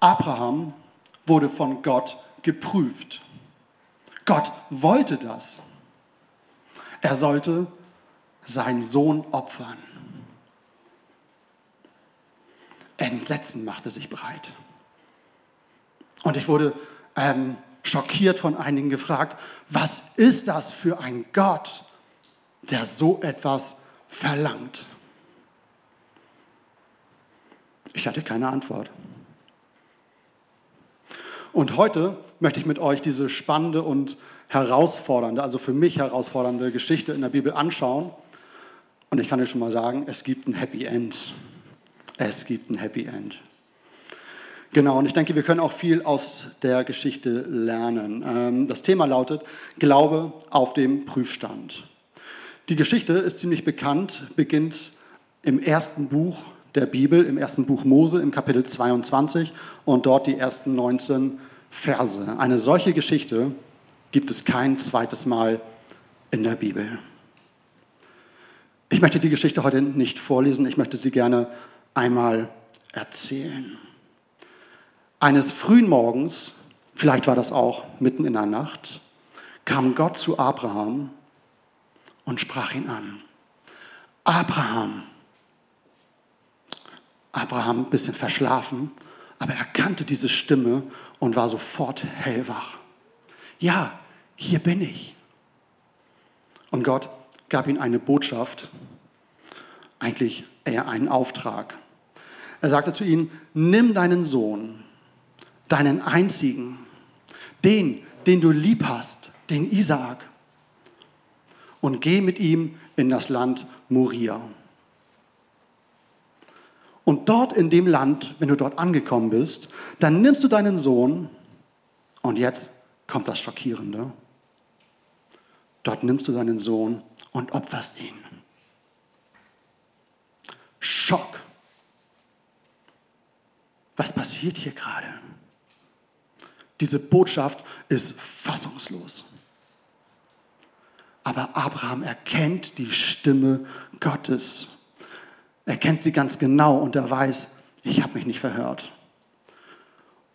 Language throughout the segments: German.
Abraham wurde von Gott geprüft. Gott wollte das. Er sollte seinen Sohn opfern. Entsetzen machte sich breit. Und ich wurde ähm, schockiert von einigen gefragt, was ist das für ein Gott, der so etwas verlangt? Ich hatte keine Antwort. Und heute möchte ich mit euch diese spannende und herausfordernde, also für mich herausfordernde Geschichte in der Bibel anschauen. Und ich kann euch schon mal sagen, es gibt ein Happy End. Es gibt ein Happy End. Genau, und ich denke, wir können auch viel aus der Geschichte lernen. Ähm, das Thema lautet Glaube auf dem Prüfstand. Die Geschichte ist ziemlich bekannt, beginnt im ersten Buch der Bibel, im ersten Buch Mose, im Kapitel 22 und dort die ersten 19 Verse. Eine solche Geschichte gibt es kein zweites Mal in der Bibel. Ich möchte die Geschichte heute nicht vorlesen, ich möchte sie gerne einmal erzählen. Eines frühen Morgens, vielleicht war das auch mitten in der Nacht, kam Gott zu Abraham und sprach ihn an. Abraham. Abraham ein bisschen verschlafen, aber er kannte diese Stimme und war sofort hellwach. Ja, hier bin ich. Und Gott gab ihm eine Botschaft, eigentlich eher einen Auftrag. Er sagte zu ihm, nimm deinen Sohn, deinen einzigen, den, den du lieb hast, den Isaak, und geh mit ihm in das Land Moria. Und dort in dem Land, wenn du dort angekommen bist, dann nimmst du deinen Sohn, und jetzt kommt das Schockierende, dort nimmst du deinen Sohn und opferst ihn. Schock. Was passiert hier gerade? Diese Botschaft ist fassungslos. Aber Abraham erkennt die Stimme Gottes. Er kennt sie ganz genau und er weiß, ich habe mich nicht verhört.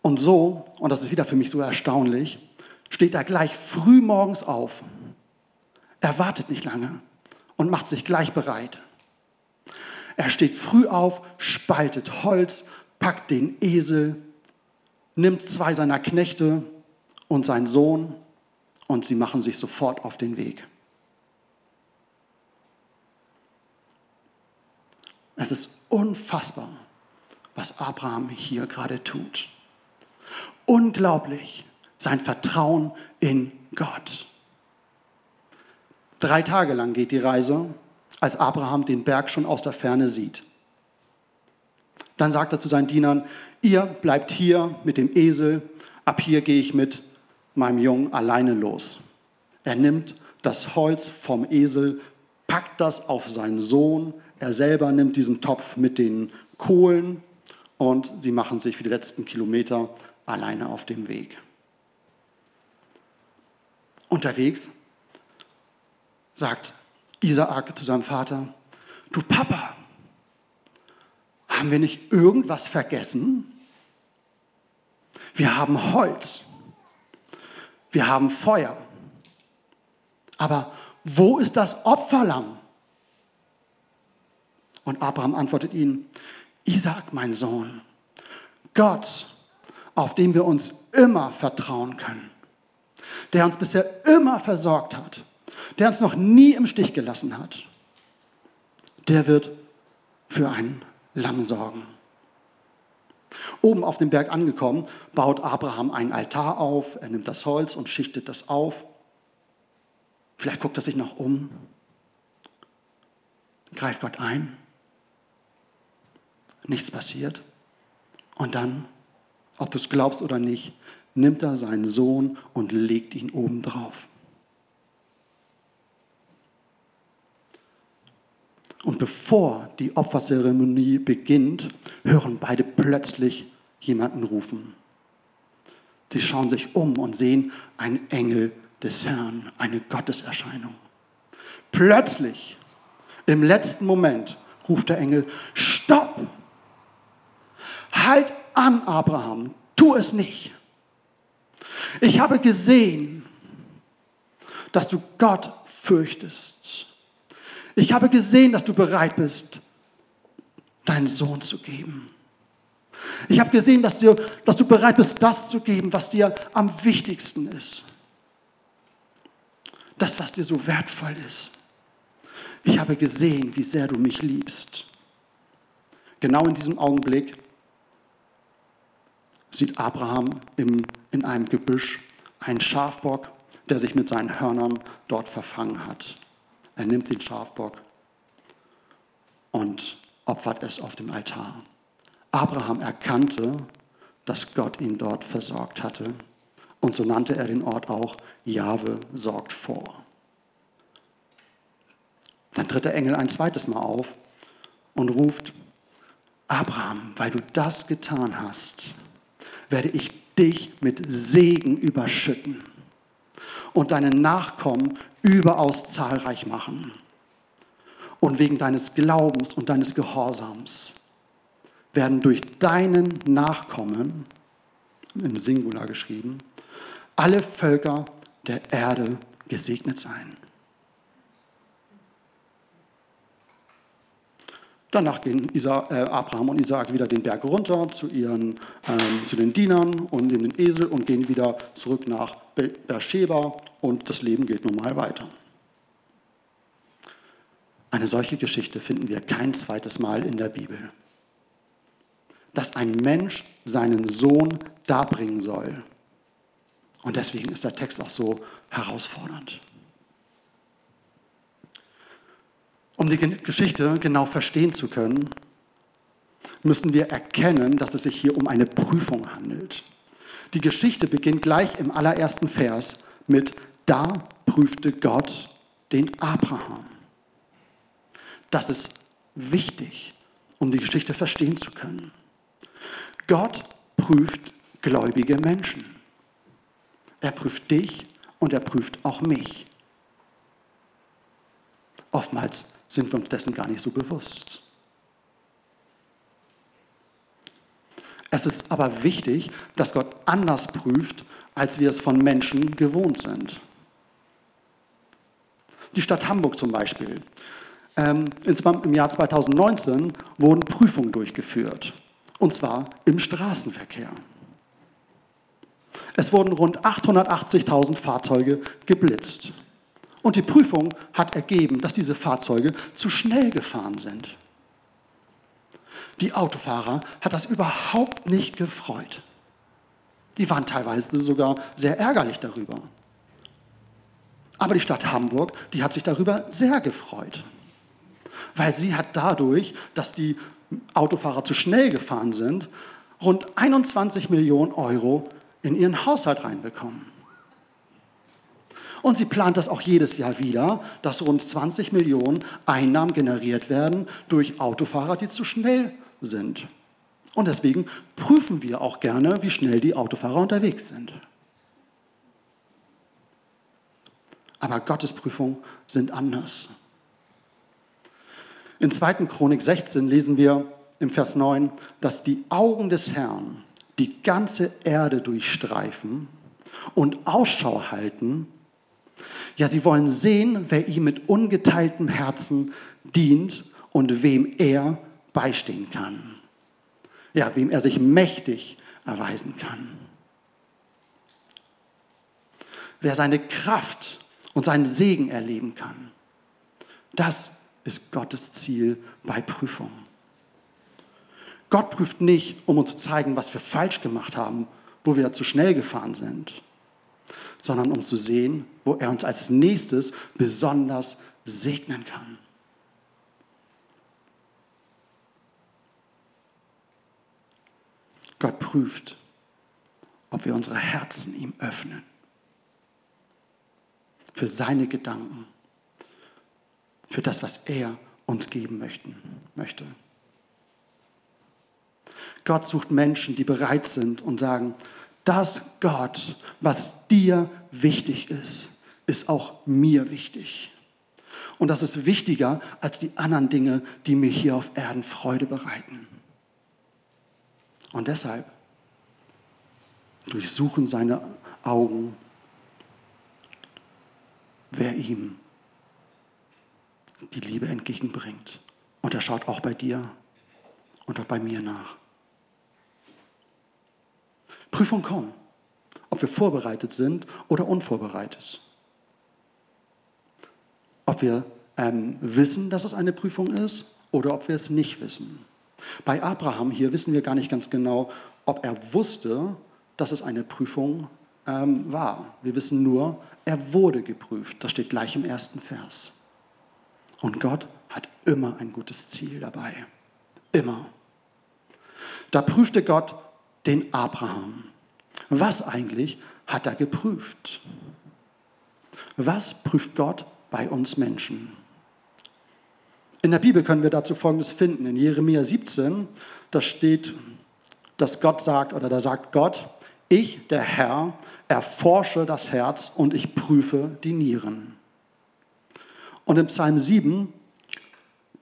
Und so, und das ist wieder für mich so erstaunlich, steht er gleich früh morgens auf. Er wartet nicht lange und macht sich gleich bereit. Er steht früh auf, spaltet Holz, packt den Esel, nimmt zwei seiner Knechte und seinen Sohn und sie machen sich sofort auf den Weg. Es ist unfassbar, was Abraham hier gerade tut. Unglaublich, sein Vertrauen in Gott. Drei Tage lang geht die Reise, als Abraham den Berg schon aus der Ferne sieht. Dann sagt er zu seinen Dienern, ihr bleibt hier mit dem Esel, ab hier gehe ich mit meinem Jungen alleine los. Er nimmt das Holz vom Esel, packt das auf seinen Sohn, er selber nimmt diesen Topf mit den Kohlen und sie machen sich für die letzten Kilometer alleine auf den Weg. Unterwegs sagt Isaak zu seinem Vater, du Papa, haben wir nicht irgendwas vergessen? Wir haben Holz, wir haben Feuer, aber wo ist das Opferlamm? Und Abraham antwortet ihnen, Isaac, mein Sohn, Gott, auf den wir uns immer vertrauen können, der uns bisher immer versorgt hat, der uns noch nie im Stich gelassen hat, der wird für ein Lamm sorgen. Oben auf dem Berg angekommen, baut Abraham einen Altar auf, er nimmt das Holz und schichtet das auf. Vielleicht guckt er sich noch um, greift Gott ein nichts passiert. Und dann, ob du es glaubst oder nicht, nimmt er seinen Sohn und legt ihn oben drauf. Und bevor die Opferzeremonie beginnt, hören beide plötzlich jemanden rufen. Sie schauen sich um und sehen einen Engel des Herrn, eine Gotteserscheinung. Plötzlich, im letzten Moment, ruft der Engel, Stopp! Halt an, Abraham, tu es nicht. Ich habe gesehen, dass du Gott fürchtest. Ich habe gesehen, dass du bereit bist, deinen Sohn zu geben. Ich habe gesehen, dass du, dass du bereit bist, das zu geben, was dir am wichtigsten ist. Das, was dir so wertvoll ist. Ich habe gesehen, wie sehr du mich liebst. Genau in diesem Augenblick sieht Abraham im, in einem Gebüsch einen Schafbock, der sich mit seinen Hörnern dort verfangen hat. Er nimmt den Schafbock und opfert es auf dem Altar. Abraham erkannte, dass Gott ihn dort versorgt hatte. Und so nannte er den Ort auch Jahwe sorgt vor. Dann tritt der Engel ein zweites Mal auf und ruft, Abraham, weil du das getan hast, werde ich dich mit Segen überschütten und deine Nachkommen überaus zahlreich machen. Und wegen deines Glaubens und deines Gehorsams werden durch deinen Nachkommen, im Singular geschrieben, alle Völker der Erde gesegnet sein. Danach gehen Isa, äh, Abraham und Isaak wieder den Berg runter zu, ihren, ähm, zu den Dienern und nehmen den Esel und gehen wieder zurück nach Beersheba und das Leben geht normal weiter. Eine solche Geschichte finden wir kein zweites Mal in der Bibel. Dass ein Mensch seinen Sohn darbringen soll. Und deswegen ist der Text auch so herausfordernd. Um die Geschichte genau verstehen zu können, müssen wir erkennen, dass es sich hier um eine Prüfung handelt. Die Geschichte beginnt gleich im allerersten Vers mit, da prüfte Gott den Abraham. Das ist wichtig, um die Geschichte verstehen zu können. Gott prüft gläubige Menschen. Er prüft dich und er prüft auch mich. Oftmals sind wir uns dessen gar nicht so bewusst. Es ist aber wichtig, dass Gott anders prüft, als wir es von Menschen gewohnt sind. Die Stadt Hamburg zum Beispiel. Ähm, Im Jahr 2019 wurden Prüfungen durchgeführt, und zwar im Straßenverkehr. Es wurden rund 880.000 Fahrzeuge geblitzt. Und die Prüfung hat ergeben, dass diese Fahrzeuge zu schnell gefahren sind. Die Autofahrer hat das überhaupt nicht gefreut. Die waren teilweise sogar sehr ärgerlich darüber. Aber die Stadt Hamburg, die hat sich darüber sehr gefreut. Weil sie hat dadurch, dass die Autofahrer zu schnell gefahren sind, rund 21 Millionen Euro in ihren Haushalt reinbekommen. Und sie plant das auch jedes Jahr wieder, dass rund 20 Millionen Einnahmen generiert werden durch Autofahrer, die zu schnell sind. Und deswegen prüfen wir auch gerne, wie schnell die Autofahrer unterwegs sind. Aber Gottes Prüfungen sind anders. In 2. Chronik 16 lesen wir im Vers 9, dass die Augen des Herrn die ganze Erde durchstreifen und Ausschau halten ja, sie wollen sehen, wer ihm mit ungeteiltem Herzen dient und wem er beistehen kann. Ja, wem er sich mächtig erweisen kann. Wer seine Kraft und seinen Segen erleben kann. Das ist Gottes Ziel bei Prüfungen. Gott prüft nicht, um uns zu zeigen, was wir falsch gemacht haben, wo wir zu schnell gefahren sind, sondern um zu sehen, wo er uns als nächstes besonders segnen kann. Gott prüft, ob wir unsere Herzen ihm öffnen für seine Gedanken, für das, was er uns geben möchten, möchte. Gott sucht Menschen, die bereit sind und sagen, das Gott, was dir wichtig ist, ist auch mir wichtig. Und das ist wichtiger als die anderen Dinge, die mir hier auf Erden Freude bereiten. Und deshalb durchsuchen seine Augen, wer ihm die Liebe entgegenbringt. Und er schaut auch bei dir und auch bei mir nach. Prüfung kommen, ob wir vorbereitet sind oder unvorbereitet. Ob wir ähm, wissen, dass es eine Prüfung ist oder ob wir es nicht wissen. Bei Abraham hier wissen wir gar nicht ganz genau, ob er wusste, dass es eine Prüfung ähm, war. Wir wissen nur, er wurde geprüft. Das steht gleich im ersten Vers. Und Gott hat immer ein gutes Ziel dabei. Immer. Da prüfte Gott den Abraham. Was eigentlich hat er geprüft? Was prüft Gott bei uns Menschen? In der Bibel können wir dazu Folgendes finden. In Jeremia 17, da steht, dass Gott sagt, oder da sagt Gott, ich, der Herr, erforsche das Herz und ich prüfe die Nieren. Und im Psalm 7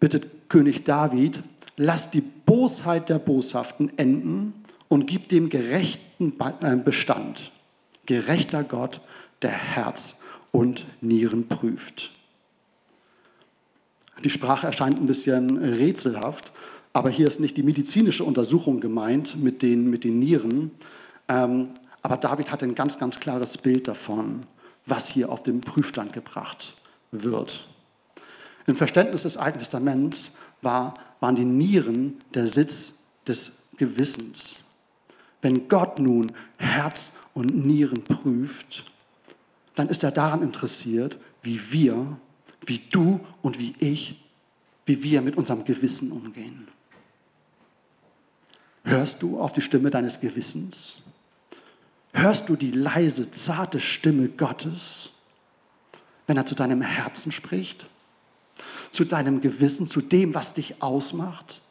bittet König David, lass die Bosheit der Boshaften enden und gib dem gerechten äh, Bestand. Gerechter Gott, der Herz und Nieren prüft. Die Sprache erscheint ein bisschen rätselhaft, aber hier ist nicht die medizinische Untersuchung gemeint mit den, mit den Nieren. Ähm, aber David hat ein ganz, ganz klares Bild davon, was hier auf den Prüfstand gebracht wird. Im Verständnis des Alten Testaments war, waren die Nieren der Sitz des Gewissens. Wenn Gott nun Herz und Nieren prüft, dann ist er daran interessiert, wie wir wie du und wie ich, wie wir mit unserem Gewissen umgehen. Hörst du auf die Stimme deines Gewissens? Hörst du die leise, zarte Stimme Gottes, wenn er zu deinem Herzen spricht? Zu deinem Gewissen, zu dem, was dich ausmacht?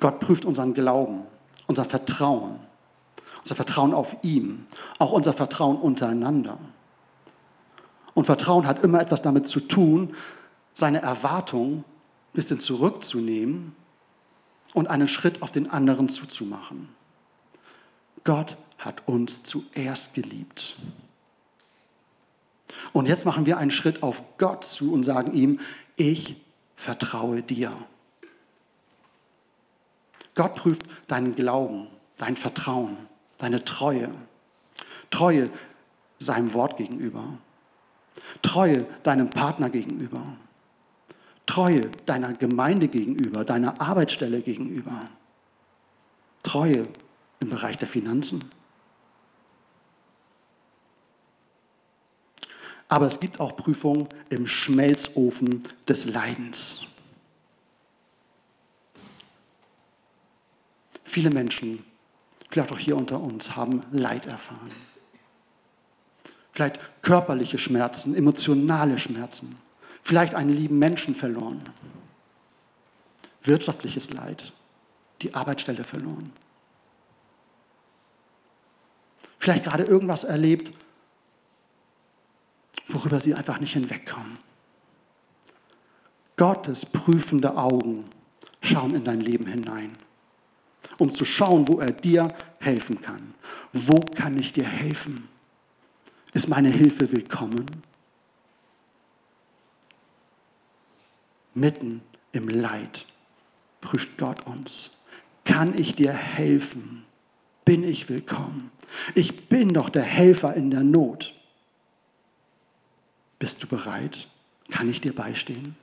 Gott prüft unseren Glauben, unser Vertrauen, unser Vertrauen auf ihn, auch unser Vertrauen untereinander. Und Vertrauen hat immer etwas damit zu tun, seine Erwartung ein bisschen zurückzunehmen und einen Schritt auf den anderen zuzumachen. Gott hat uns zuerst geliebt. Und jetzt machen wir einen Schritt auf Gott zu und sagen ihm, ich vertraue dir. Gott prüft deinen Glauben, dein Vertrauen, deine Treue. Treue seinem Wort gegenüber. Treue deinem Partner gegenüber. Treue deiner Gemeinde gegenüber, deiner Arbeitsstelle gegenüber. Treue im Bereich der Finanzen. Aber es gibt auch Prüfungen im Schmelzofen des Leidens. Viele Menschen, vielleicht auch hier unter uns, haben Leid erfahren vielleicht körperliche Schmerzen, emotionale Schmerzen, vielleicht einen lieben Menschen verloren, wirtschaftliches Leid, die Arbeitsstelle verloren. Vielleicht gerade irgendwas erlebt, worüber sie einfach nicht hinwegkommen. Gottes prüfende Augen schauen in dein Leben hinein, um zu schauen, wo er dir helfen kann. Wo kann ich dir helfen? Ist meine Hilfe willkommen? Mitten im Leid prüft Gott uns. Kann ich dir helfen? Bin ich willkommen? Ich bin doch der Helfer in der Not. Bist du bereit? Kann ich dir beistehen?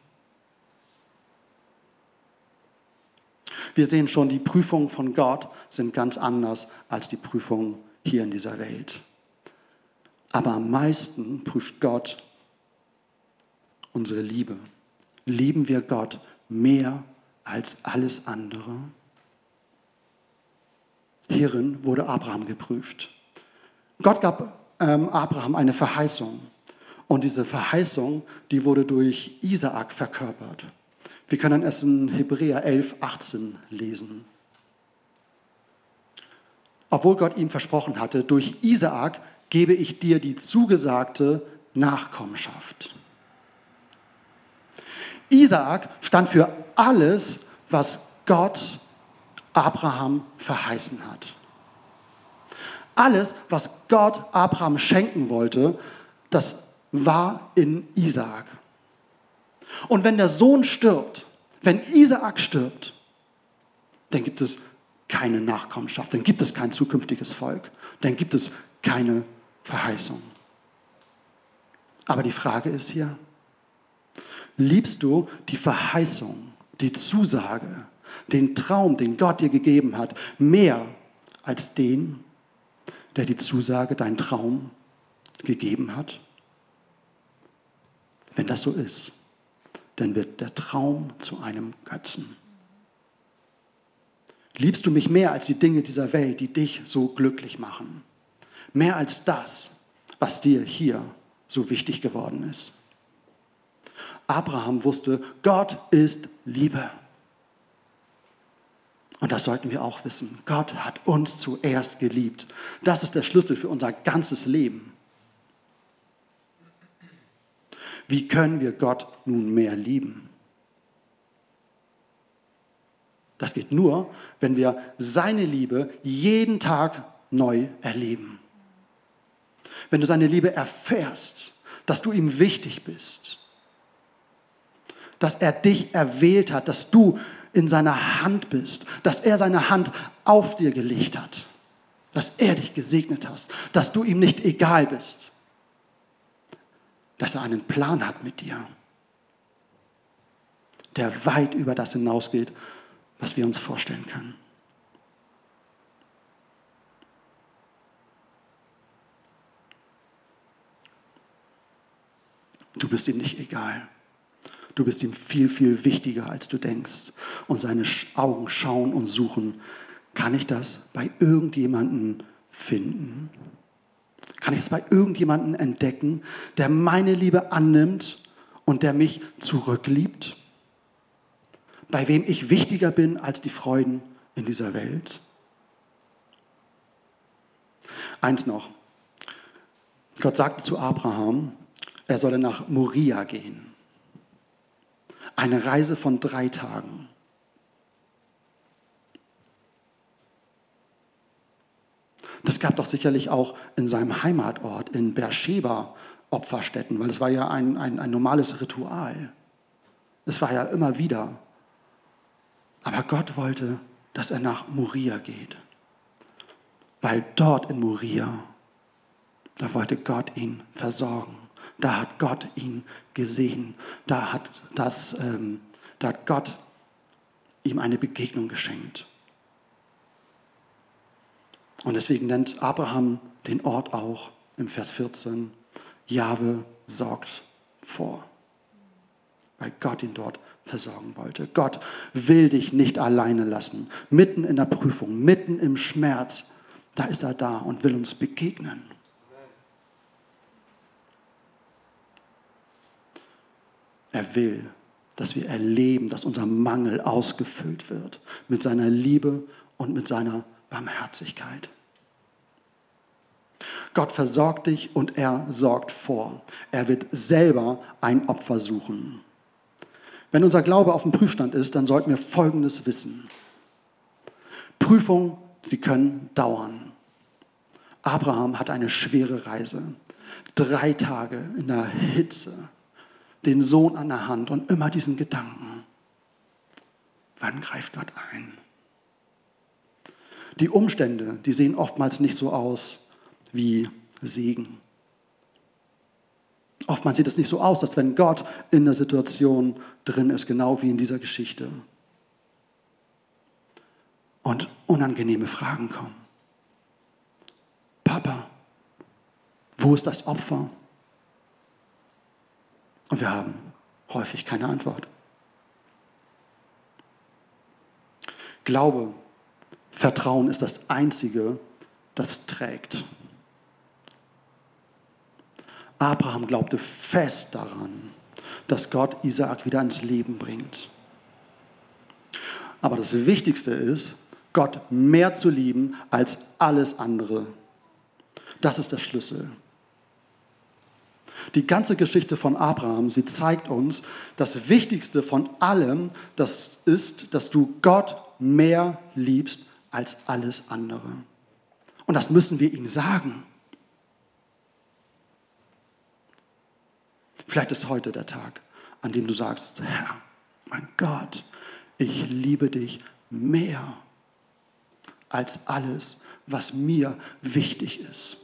Wir sehen schon, die Prüfungen von Gott sind ganz anders als die Prüfungen hier in dieser Welt. Aber am meisten prüft Gott unsere Liebe. Lieben wir Gott mehr als alles andere? Hierin wurde Abraham geprüft. Gott gab ähm, Abraham eine Verheißung. Und diese Verheißung, die wurde durch Isaak verkörpert. Wir können es in Hebräer 11, 18 lesen. Obwohl Gott ihm versprochen hatte, durch Isaak gebe ich dir die zugesagte Nachkommenschaft. Isaak stand für alles, was Gott Abraham verheißen hat. Alles, was Gott Abraham schenken wollte, das war in Isaak. Und wenn der Sohn stirbt, wenn Isaak stirbt, dann gibt es keine Nachkommenschaft, dann gibt es kein zukünftiges Volk, dann gibt es keine Verheißung. Aber die Frage ist hier, liebst du die Verheißung, die Zusage, den Traum, den Gott dir gegeben hat, mehr als den, der die Zusage, deinen Traum gegeben hat? Wenn das so ist, dann wird der Traum zu einem Götzen. Liebst du mich mehr als die Dinge dieser Welt, die dich so glücklich machen? Mehr als das, was dir hier so wichtig geworden ist? Abraham wusste, Gott ist Liebe. Und das sollten wir auch wissen. Gott hat uns zuerst geliebt. Das ist der Schlüssel für unser ganzes Leben. Wie können wir Gott nun mehr lieben? Das geht nur, wenn wir seine Liebe jeden Tag neu erleben. Wenn du seine Liebe erfährst, dass du ihm wichtig bist, dass er dich erwählt hat, dass du in seiner Hand bist, dass er seine Hand auf dir gelegt hat, dass er dich gesegnet hast, dass du ihm nicht egal bist, dass er einen Plan hat mit dir, der weit über das hinausgeht, was wir uns vorstellen können. Du bist ihm nicht egal. Du bist ihm viel, viel wichtiger, als du denkst. Und seine Augen schauen und suchen, kann ich das bei irgendjemandem finden? Kann ich es bei irgendjemandem entdecken, der meine Liebe annimmt und der mich zurückliebt? Bei wem ich wichtiger bin als die Freuden in dieser Welt? Eins noch. Gott sagte zu Abraham, er solle nach Moria gehen. Eine Reise von drei Tagen. Das gab doch sicherlich auch in seinem Heimatort, in Beersheba, Opferstätten, weil es war ja ein, ein, ein normales Ritual. Es war ja immer wieder. Aber Gott wollte, dass er nach Moria geht. Weil dort in Moria, da wollte Gott ihn versorgen. Da hat Gott ihn gesehen. Da hat, das, ähm, da hat Gott ihm eine Begegnung geschenkt. Und deswegen nennt Abraham den Ort auch im Vers 14, Jahwe sorgt vor, weil Gott ihn dort versorgen wollte. Gott will dich nicht alleine lassen, mitten in der Prüfung, mitten im Schmerz. Da ist er da und will uns begegnen. Er will, dass wir erleben, dass unser Mangel ausgefüllt wird mit seiner Liebe und mit seiner Barmherzigkeit. Gott versorgt dich und er sorgt vor. Er wird selber ein Opfer suchen. Wenn unser Glaube auf dem Prüfstand ist, dann sollten wir Folgendes wissen. Prüfungen, sie können dauern. Abraham hat eine schwere Reise. Drei Tage in der Hitze, den Sohn an der Hand und immer diesen Gedanken. Wann greift Gott ein? Die Umstände, die sehen oftmals nicht so aus wie Segen. Oftmals sieht es nicht so aus, dass wenn Gott in der Situation drin ist, genau wie in dieser Geschichte. Und unangenehme Fragen kommen. Papa, wo ist das Opfer? Und wir haben häufig keine Antwort. Glaube Vertrauen ist das Einzige, das trägt. Abraham glaubte fest daran, dass Gott Isaak wieder ins Leben bringt. Aber das Wichtigste ist, Gott mehr zu lieben als alles andere. Das ist der Schlüssel. Die ganze Geschichte von Abraham, sie zeigt uns, das Wichtigste von allem, das ist, dass du Gott mehr liebst als alles andere. Und das müssen wir ihm sagen. Vielleicht ist heute der Tag, an dem du sagst, Herr, mein Gott, ich liebe dich mehr als alles, was mir wichtig ist.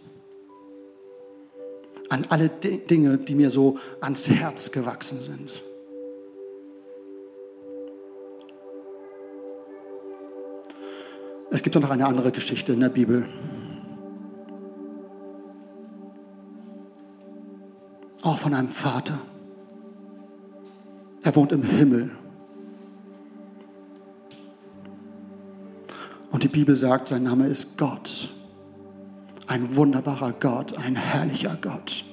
An alle Dinge, die mir so ans Herz gewachsen sind. Es gibt auch noch eine andere Geschichte in der Bibel. Auch von einem Vater. Er wohnt im Himmel. Und die Bibel sagt, sein Name ist Gott. Ein wunderbarer Gott, ein herrlicher Gott.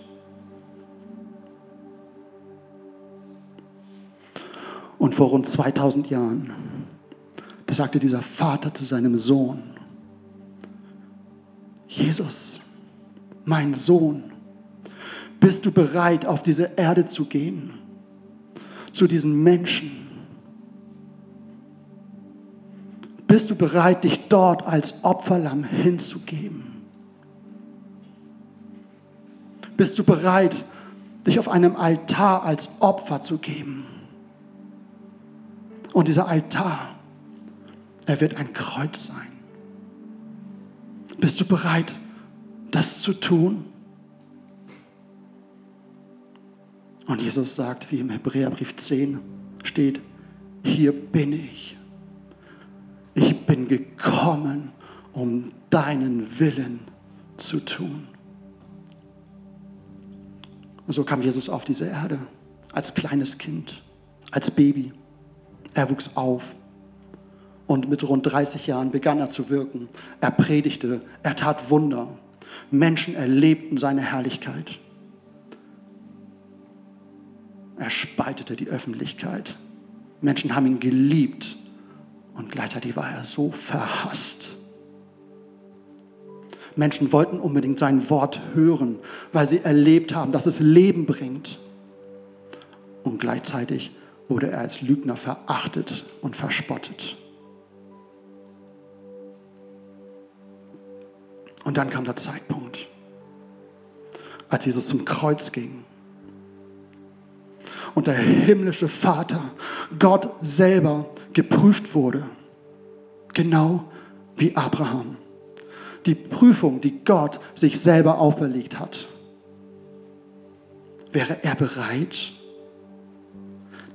Und vor rund 2000 Jahren, sagte dieser Vater zu seinem Sohn, Jesus, mein Sohn, bist du bereit, auf diese Erde zu gehen, zu diesen Menschen? Bist du bereit, dich dort als Opferlamm hinzugeben? Bist du bereit, dich auf einem Altar als Opfer zu geben? Und dieser Altar, er wird ein Kreuz sein. Bist du bereit, das zu tun? Und Jesus sagt, wie im Hebräerbrief 10 steht, hier bin ich. Ich bin gekommen, um deinen Willen zu tun. Und so kam Jesus auf diese Erde als kleines Kind, als Baby. Er wuchs auf und mit rund 30 Jahren begann er zu wirken. Er predigte, er tat Wunder. Menschen erlebten seine Herrlichkeit. Er spaltete die Öffentlichkeit. Menschen haben ihn geliebt und gleichzeitig war er so verhasst. Menschen wollten unbedingt sein Wort hören, weil sie erlebt haben, dass es Leben bringt. Und gleichzeitig wurde er als Lügner verachtet und verspottet. Und dann kam der Zeitpunkt, als Jesus zum Kreuz ging und der himmlische Vater, Gott selber, geprüft wurde. Genau wie Abraham. Die Prüfung, die Gott sich selber auferlegt hat. Wäre er bereit,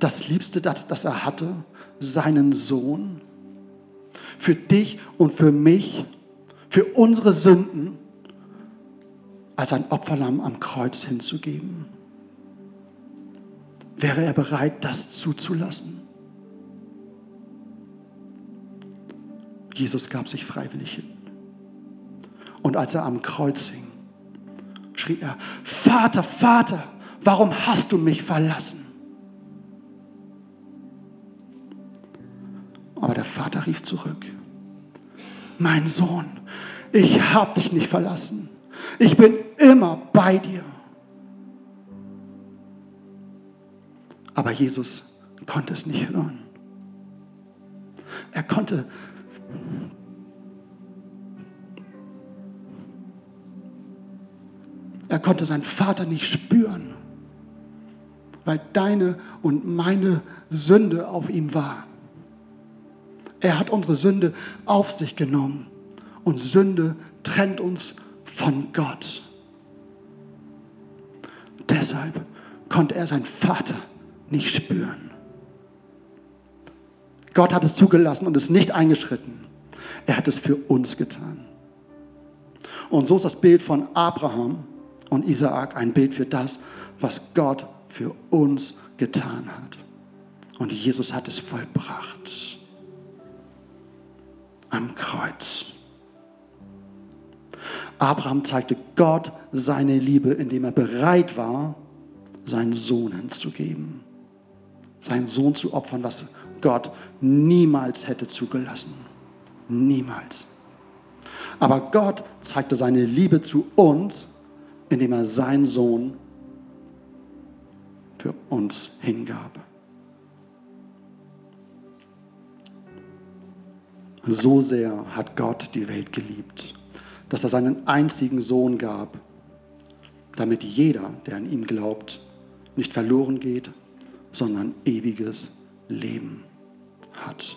das Liebste, das er hatte, seinen Sohn, für dich und für mich, für unsere Sünden, als ein Opferlamm am Kreuz hinzugeben? wäre er bereit, das zuzulassen. Jesus gab sich freiwillig hin. Und als er am Kreuz hing, schrie er, Vater, Vater, warum hast du mich verlassen? Aber der Vater rief zurück, mein Sohn, ich habe dich nicht verlassen. Ich bin immer bei dir. Aber Jesus konnte es nicht hören. Er konnte Er konnte seinen Vater nicht spüren, weil deine und meine Sünde auf ihm war. Er hat unsere Sünde auf sich genommen und Sünde trennt uns von Gott. Deshalb konnte er seinen Vater nicht spüren. Gott hat es zugelassen und ist nicht eingeschritten. Er hat es für uns getan. Und so ist das Bild von Abraham und Isaak ein Bild für das, was Gott für uns getan hat. Und Jesus hat es vollbracht. Am Kreuz. Abraham zeigte Gott seine Liebe, indem er bereit war, seinen Sohn hinzugeben seinen Sohn zu opfern, was Gott niemals hätte zugelassen. Niemals. Aber Gott zeigte seine Liebe zu uns, indem er seinen Sohn für uns hingab. So sehr hat Gott die Welt geliebt, dass er seinen einzigen Sohn gab, damit jeder, der an ihn glaubt, nicht verloren geht, sondern ewiges Leben hat.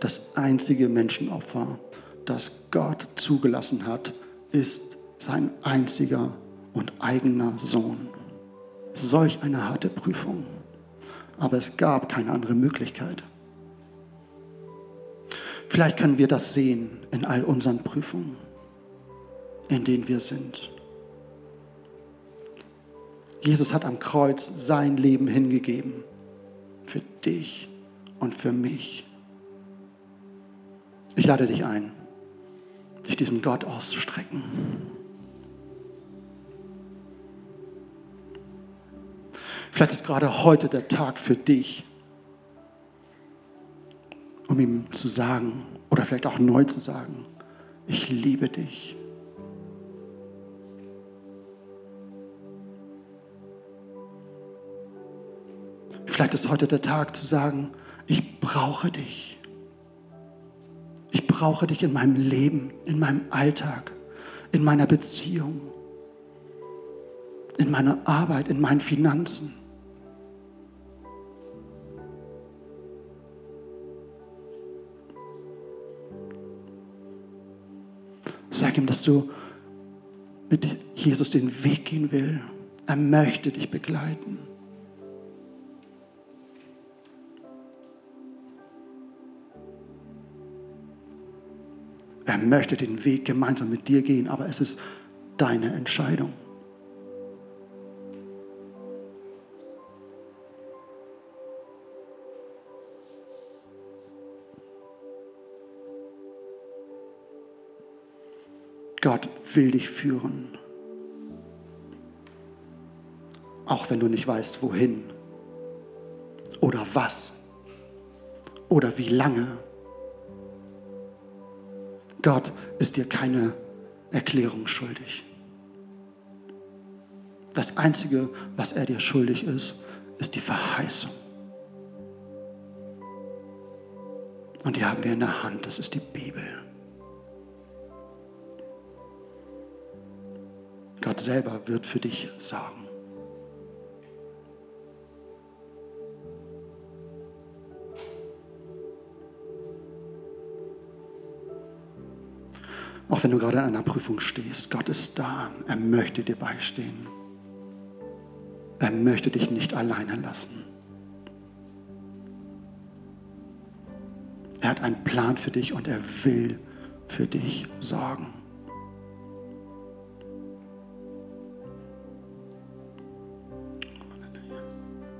Das einzige Menschenopfer, das Gott zugelassen hat, ist sein einziger und eigener Sohn. Solch eine harte Prüfung. Aber es gab keine andere Möglichkeit. Vielleicht können wir das sehen in all unseren Prüfungen, in denen wir sind. Jesus hat am Kreuz sein Leben hingegeben für dich und für mich. Ich lade dich ein, dich diesem Gott auszustrecken. Vielleicht ist gerade heute der Tag für dich, um ihm zu sagen oder vielleicht auch neu zu sagen, ich liebe dich. Vielleicht ist heute der Tag zu sagen, ich brauche dich. Ich brauche dich in meinem Leben, in meinem Alltag, in meiner Beziehung, in meiner Arbeit, in meinen Finanzen. Sag ihm, dass du mit Jesus den Weg gehen will. Er möchte dich begleiten. Er möchte den Weg gemeinsam mit dir gehen, aber es ist deine Entscheidung. Gott will dich führen. Auch wenn du nicht weißt, wohin oder was oder wie lange. Gott ist dir keine Erklärung schuldig. Das Einzige, was er dir schuldig ist, ist die Verheißung. Und die haben wir in der Hand, das ist die Bibel. Gott selber wird für dich sorgen. Auch wenn du gerade in einer Prüfung stehst, Gott ist da. Er möchte dir beistehen. Er möchte dich nicht alleine lassen. Er hat einen Plan für dich und er will für dich sorgen.